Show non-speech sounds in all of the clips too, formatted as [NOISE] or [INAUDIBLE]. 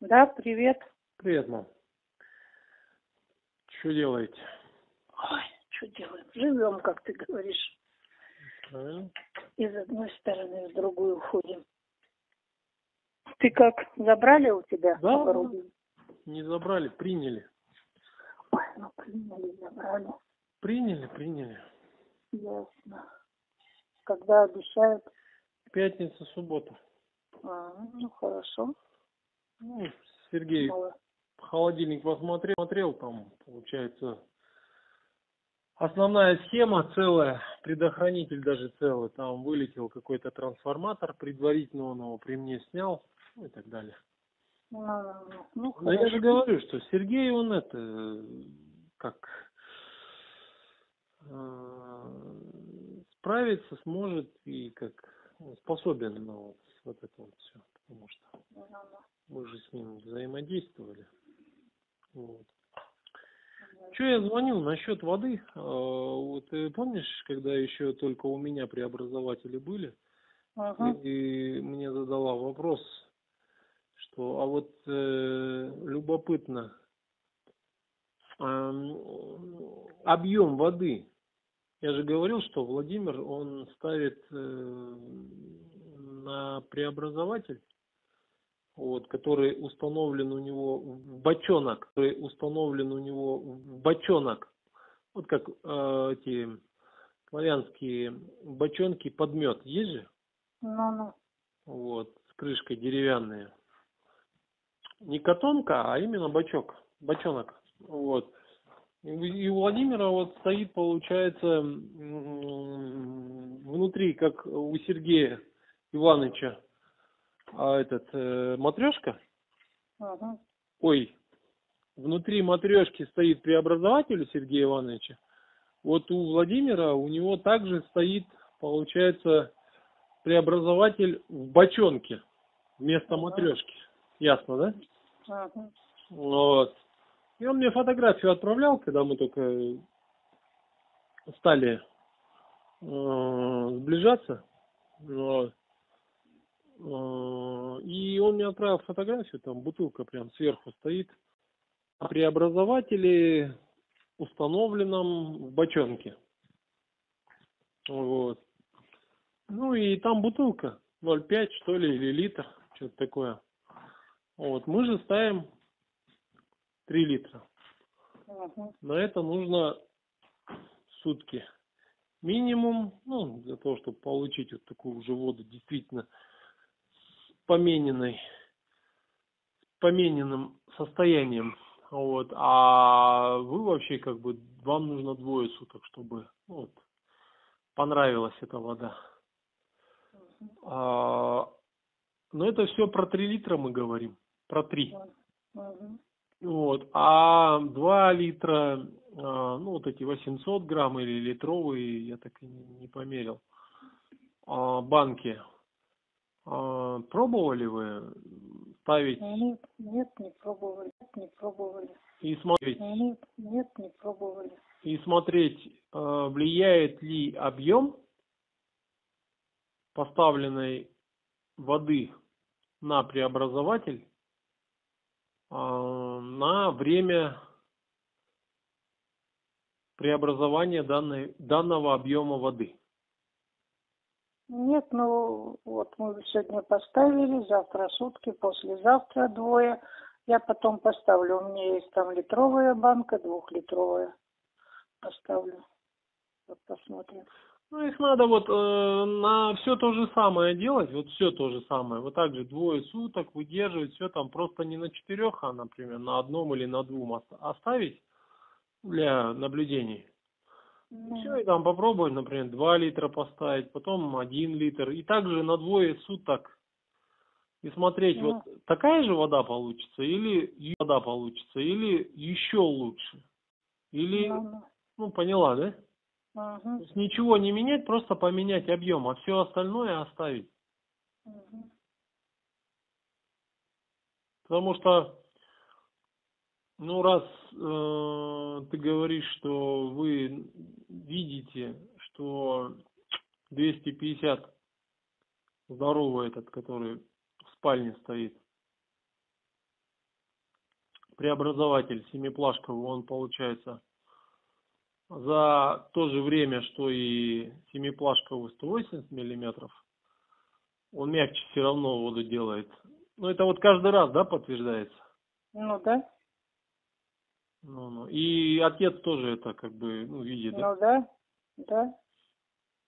Да, привет. Привет, мам. Что делаете? Ой, что делаем? Живем, как ты говоришь. Правильно. Из одной стороны в другую ходим. Ты как, забрали у тебя Да. рублей? Не забрали, приняли. Ой, ну приняли, забрали. Приняли, приняли. Ясно. Когда обещают? Пятница, суббота. А, ну хорошо. Ну, Сергей холодильник посмотрел, смотрел, там получается основная схема целая, предохранитель даже целый, там вылетел какой-то трансформатор, предварительно он его при мне снял, ну и так далее. Ну, ну, Но я же говорю, что Сергей, он это, как, э, справиться сможет и как ну, способен на вот, вот это вот все, потому что ну. Мы же с ним взаимодействовали. Вот. Че я звонил насчет воды? Э, Вот ты помнишь, когда еще только у меня преобразователи были, Ага. и мне задала вопрос, что а вот э, любопытно, ам, объем воды. Я же говорил, что Владимир, он ставит э, на преобразователь, вот, который установлен у него в бочонок, который установлен у него в бочонок, вот как э, эти славянские бочонки под мед, есть же? Ну, ну. вот, с крышкой деревянные. Не котомка, а именно бачок, бочонок, вот. И у- Владимира вот стоит, получается, внутри, как у Сергея Ивановича, а этот, э, матрешка, Ага. ой, внутри матрешки стоит преобразователь у Сергея Ивановича, вот у Владимира, у него также стоит, получается, преобразователь в бочонке вместо Ага. матрешки. Ясно, да? Ага. Вот. И он мне фотографию отправлял, когда мы только стали э, сближаться. Вот. Э, И он мне отправил фотографию, там бутылка прям сверху стоит. На преобразователе, установленном в бочонке. Вот. Ну и там бутылка 0,5 что ли, или литр, что-то такое. Вот. Мы же ставим 3 литра. На это нужно сутки. Минимум, ну, для того, чтобы получить вот такую уже воду действительно помененной, с помененным состоянием. Вот. А вы вообще как бы, вам нужно двое суток, чтобы ну, вот, понравилась эта вода. А, но это все про 3 литра мы говорим. Про 3. Ага. Вот. А 2 литра, а, ну вот эти 800 грамм или литровые, я так и не, не померил, а, банки, а, пробовали вы ставить Нет, нет, не пробовали. Не пробовали. и смотреть, Нет, нет, не пробовали. и смотреть, а, влияет ли объем поставленной воды на преобразователь а, на время преобразования данной, данного объема воды. Нет, ну вот мы сегодня поставили, завтра сутки, послезавтра двое. Я потом поставлю. У меня есть там литровая банка, двухлитровая. Поставлю. Вот посмотрим. Ну, их надо вот э, на все то же самое делать, вот все то же самое. Вот так же двое суток выдерживать, все там просто не на четырех, а, например, на одном или на двум оста- оставить для наблюдений. Ну, Все, и там попробовать, например, 2 литра поставить, потом 1 литр. И также на двое суток. И смотреть, Ну. вот такая же вода получится, или вода получится, или еще лучше. Или, ну, ну. поняла, да? Ага, То есть ничего не менять, просто поменять объем, а все остальное оставить. ага. Потому что, ну, раз э, ты говоришь, что вы видите, что 250 здоровый этот, который в спальне стоит, преобразователь семиплашковый, он получается за то же время, что и семиплашковый 180 миллиметров, он мягче все равно воду делает. Ну, это вот каждый раз, да, подтверждается? Ну да. Ну, ну. И отец тоже это как бы, ну, видит, да? Ну да, да.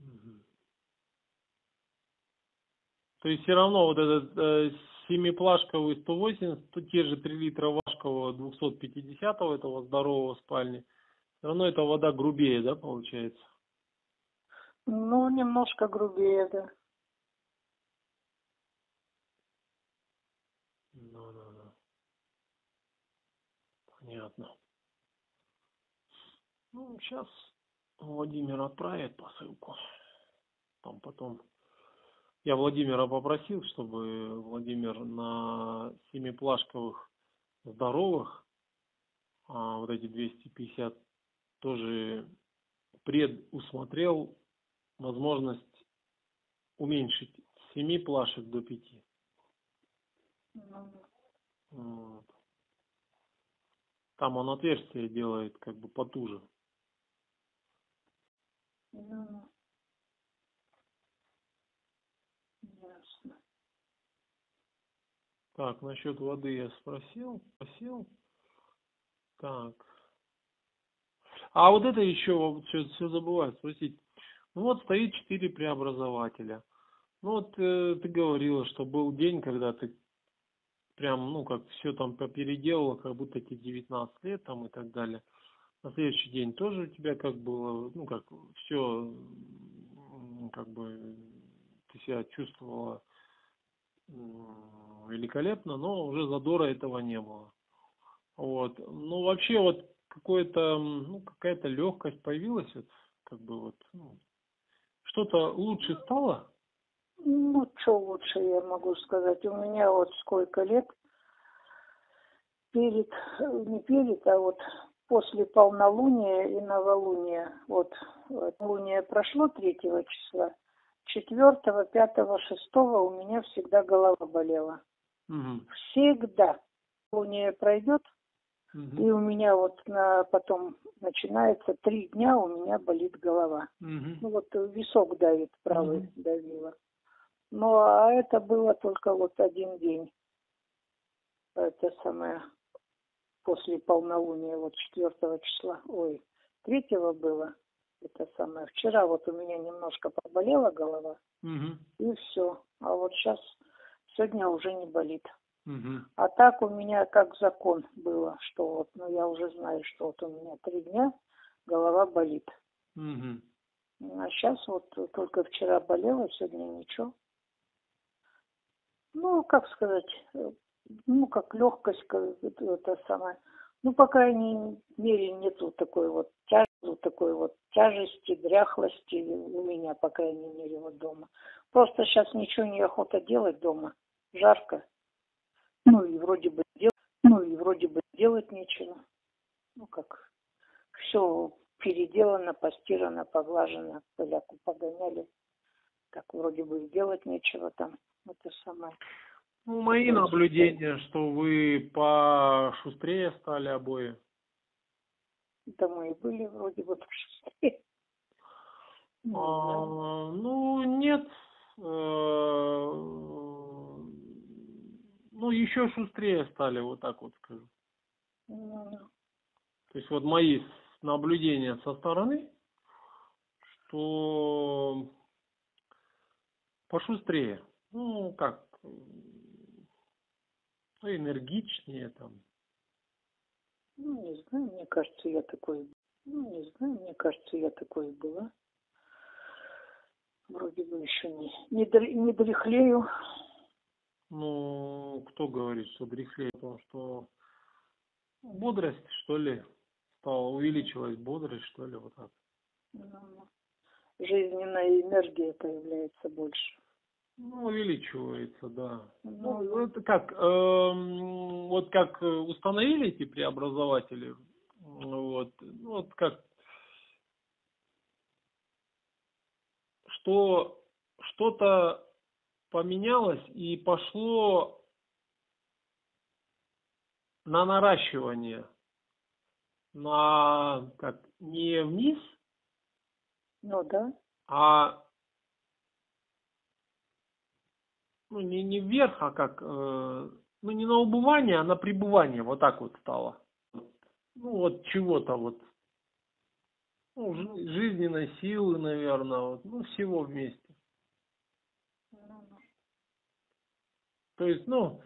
Угу. То есть все равно вот этот э, семиплашковый 180, то те же 3 литра вашкового 250 этого здорового спальни, все равно эта вода грубее, да, получается? Ну, немножко грубее, да. Ну, ну, ну. Понятно. Ну, сейчас Владимир отправит посылку. Там потом я Владимира попросил, чтобы Владимир на семиплашковых здоровых, а вот эти 250, тоже предусмотрел возможность уменьшить с 7 плашек до 5. Вот. Там он отверстие делает как бы потуже. Ну, ясно. Так, насчет воды я спросил, спросил. Так. А вот это еще все, все забываю спросить. Ну вот стоит четыре преобразователя. Ну вот э, ты говорила, что был день, когда ты прям, ну как все там попеределала, как будто тебе 19 лет там и так далее. На следующий день тоже у тебя как было, ну как все, как бы ты себя чувствовала великолепно, но уже задора этого не было. Вот. Ну, вообще вот какое-то, ну, какая-то легкость появилась, вот, как бы вот, ну, что-то лучше стало? Ну, что лучше я могу сказать. У меня вот сколько лет перед, не перед, а вот после полнолуния и новолуния. Вот, луния прошло 3 числа, 4, 5, 6 у меня всегда голова болела. Угу. Всегда. Луния пройдет, угу. и у меня вот на, потом начинается три дня у меня болит голова. Угу. Ну вот висок давит, правый угу. давила. Ну а это было только вот один день. Это самое после полнолуния, вот 4 числа, ой, 3 было, это самое, вчера вот у меня немножко поболела голова, угу. и все. А вот сейчас, сегодня уже не болит. Угу. А так у меня как закон было, что вот, ну я уже знаю, что вот у меня три дня голова болит. Угу. А сейчас вот только вчера болела, сегодня ничего. Ну, как сказать, ну, как легкость, как это самое. Ну, по крайней мере, нету такой вот тяжести, такой вот тяжести, дряхлости у меня, по крайней мере, вот дома. Просто сейчас ничего не охота делать дома. Жарко. Ну, и вроде бы делать, ну, и вроде бы делать нечего. Ну, как, все переделано, постирано, поглажено, поляку погоняли. Так вроде бы сделать нечего там. Это самое. Ну, мои наблюдения, что вы пошустрее стали обои. Да мы и были вроде бы пошустрее. [LAUGHS] А, ну, нет. Э, ну, еще шустрее стали, вот так вот скажу. Ну, То есть вот мои наблюдения со стороны, что пошустрее. Ну, как, ну, энергичнее там. Ну, не знаю, мне кажется, я такой... Ну, не знаю, мне кажется, я такой была. Вроде бы еще не, не, др, не дряхлею. Ну, кто говорит, что дряхлею? Потому что бодрость, что ли, стала, увеличилась бодрость, что ли, вот так. Ну, жизненная энергия появляется больше. Ну, увеличивается, да. Ну, ну это как, э, вот как установили эти преобразователи, вот, ну, вот как, что что-то поменялось и пошло на наращивание, на как не вниз, Ну да. а ну не не вверх, а как э, ну не на убывание, а на пребывание, вот так вот стало. Ну вот чего-то вот ну, жи- жизненной силы, наверное, вот, ну всего вместе. То есть, ну,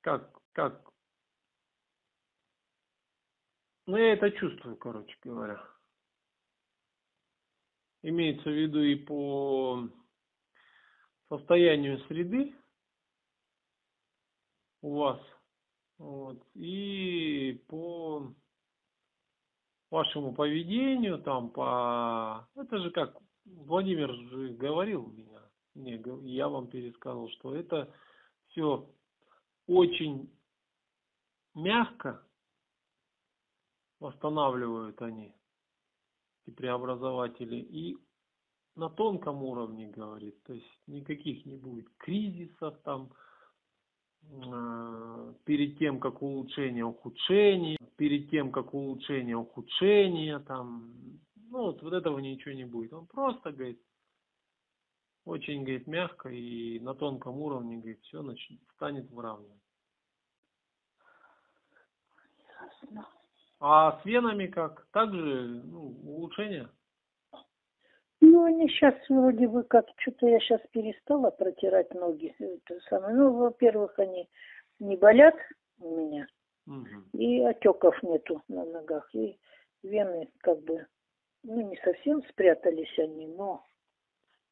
как, как, ну, я это чувствую, короче говоря. Имеется в виду и по состоянию среды у вас, вот, и по вашему поведению, там, по... Это же как, Владимир же говорил меня, гов- я вам пересказывал, что это все очень мягко восстанавливают они, эти преобразователи, и на тонком уровне, говорит, то есть никаких не будет кризисов там, э, перед тем, как улучшение, ухудшение, перед тем, как улучшение, ухудшение, там, ну, вот, вот этого ничего не будет. Он просто, говорит, очень, говорит, мягко и на тонком уровне, говорит, все начнет, станет выравнивать. Ясно. А с венами как? Также ну, улучшение? Ну, они сейчас вроде бы как, что-то я сейчас перестала протирать ноги. Это самое. Ну, во-первых, они не болят у меня, Мгм. и отеков нету на ногах, и вены как бы, ну, не совсем спрятались они, но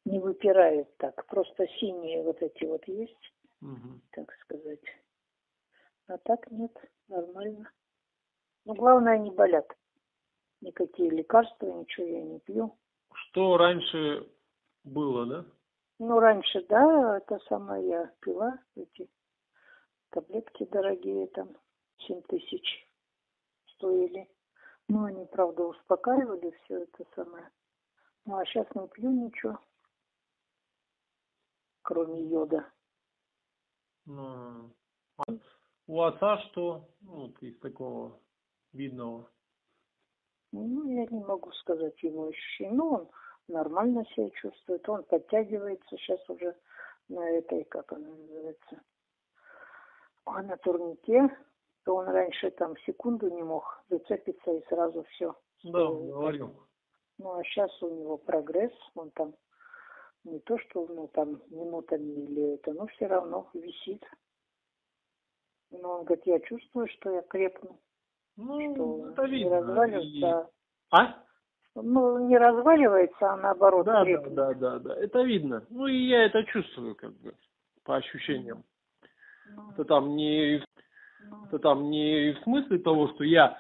не выпирают так. Просто синие вот эти вот есть, Мгм. так сказать. А так нет, нормально. Но главное, не болят. Никакие лекарства, ничего я не пью. Что раньше было, да? Ну, раньше, да, это самое я пила, эти таблетки дорогие, там, 7 тысяч стоили. Ну, они, правда, успокаивали все это самое. Ну, а сейчас не пью ничего, кроме йода. Ну, а у отца что? Ну, вот из такого видного. Ну, я не могу сказать его ощущения. Ну, он нормально себя чувствует, он подтягивается сейчас уже на этой, как она называется, а на турнике. То он раньше там секунду не мог зацепиться и сразу все. Да, он говорил. Ну, а сейчас у него прогресс, он там не то, что ну, там минутами или это, но все равно висит. Но он говорит, я чувствую, что я крепну, Ну, что это видно. разваливается, И- А? ну, не разваливается, а наоборот Да, да, крепнет. да, да, да. Это видно. Ну и я это чувствую, как бы, по ощущениям. Ну, Это там не, ну, это там не в смысле того, что я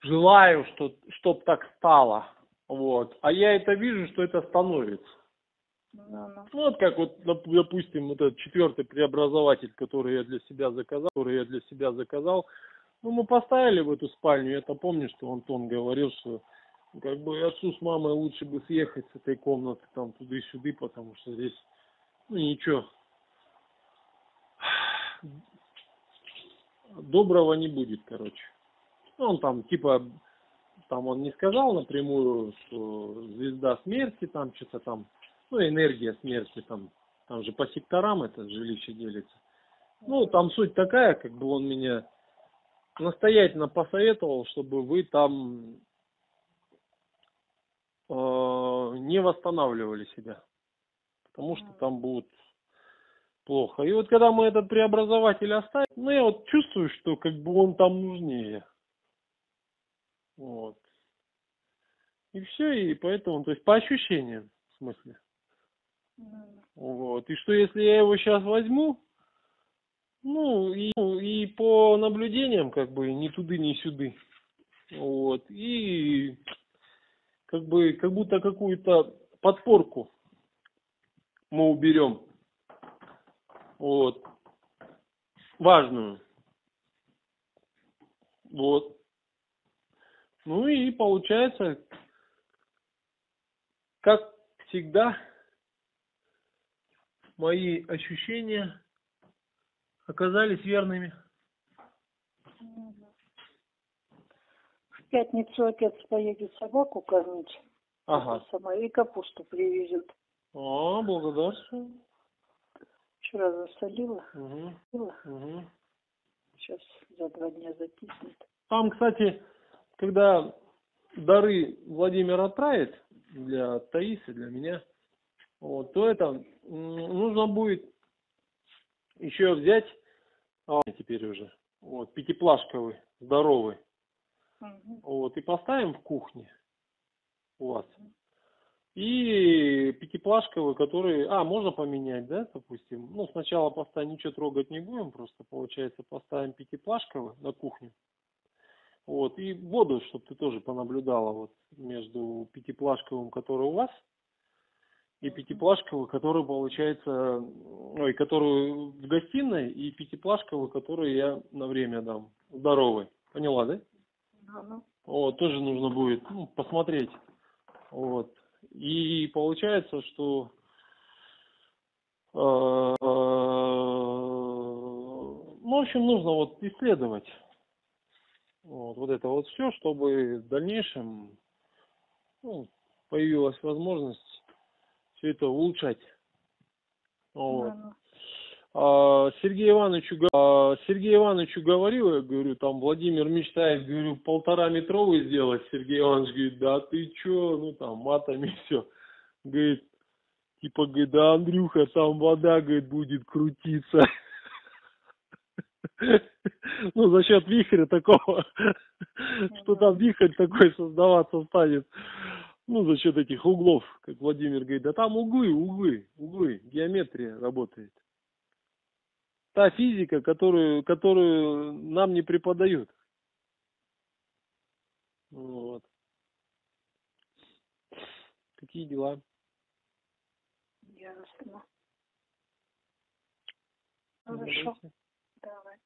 желаю, что, чтоб так стало. Вот. А я это вижу, что это становится. ну, ну. Вот как вот, доп- допустим, вот этот четвертый преобразователь, который я для себя заказал, который я для себя заказал, ну, мы поставили в эту спальню, я-то помню, что Антон говорил, что как бы отцу с мамой лучше бы съехать с этой комнаты там туда-сюда, потому что здесь, ну, ничего доброго не будет, короче. Ну, он там, типа, там он не сказал напрямую, что звезда смерти, там что-то там, ну, энергия смерти, там, там же по секторам это жилище делится. Ну, там суть такая, как бы он меня настоятельно посоветовал, чтобы вы там э, не восстанавливали себя. Потому что там будет плохо. И вот когда мы этот преобразователь оставим, ну я вот чувствую, что как бы он там нужнее. Вот. И все, и поэтому, то есть по ощущениям, в смысле. Вот. И что если я его сейчас возьму, ну и, ну, и по наблюдениям, как бы, ни туды, ни сюды. Вот. И как бы, как будто какую-то подпорку мы уберем. Вот. Важную. Вот. Ну и получается, как всегда, мои ощущения оказались верными. В пятницу отец поедет собаку кормить. Ага. Самое, и капусту привезет. А, благодарствую. Вчера засолила. Угу. Угу. Сейчас за два дня затиснет. Там, кстати, когда дары Владимир отправит для Таисы, для меня, вот, то это нужно будет еще взять, а, теперь уже, вот, пятиплашковый, здоровый, Мгм. вот, и поставим в кухне у вас. И пятиплашковый, который, а, можно поменять, да, допустим, ну, сначала поставим, ничего трогать не будем, просто, получается, поставим пятиплашковый на кухню, вот, и воду, чтобы ты тоже понаблюдала вот между пятиплашковым, который у вас, и пятиплашковый, который получается, ой, который в гостиной, и пятиплашковый, который я на время дам, здоровый. Поняла, да? Ну, ну. Вот, тоже нужно будет ну, посмотреть. Вот. И получается, что э, ну, в общем, нужно вот исследовать вот, вот это вот все, чтобы в дальнейшем ну, появилась возможность это улучшать. Вот. Ну. А, Сергею Ивановичу, а, Сергею Ивановичу говорил, я говорю, там Владимир мечтает, говорю, полтора метровый сделать. Сергей Иванович говорит, да ты чё, ну там матами [LAUGHS] все. Говорит, типа, говорит, да, Андрюха, там вода, говорит, будет крутиться. [LAUGHS] Ну, за счет вихря такого, [LAUGHS] что там вихрь такой создаваться станет. Ну, за счет этих углов, как Владимир говорит, да там углы, углы, углы, геометрия работает та физика, которую, которую нам не преподают. Вот. Какие дела? Ясно. Хорошо. Давайте. Давай.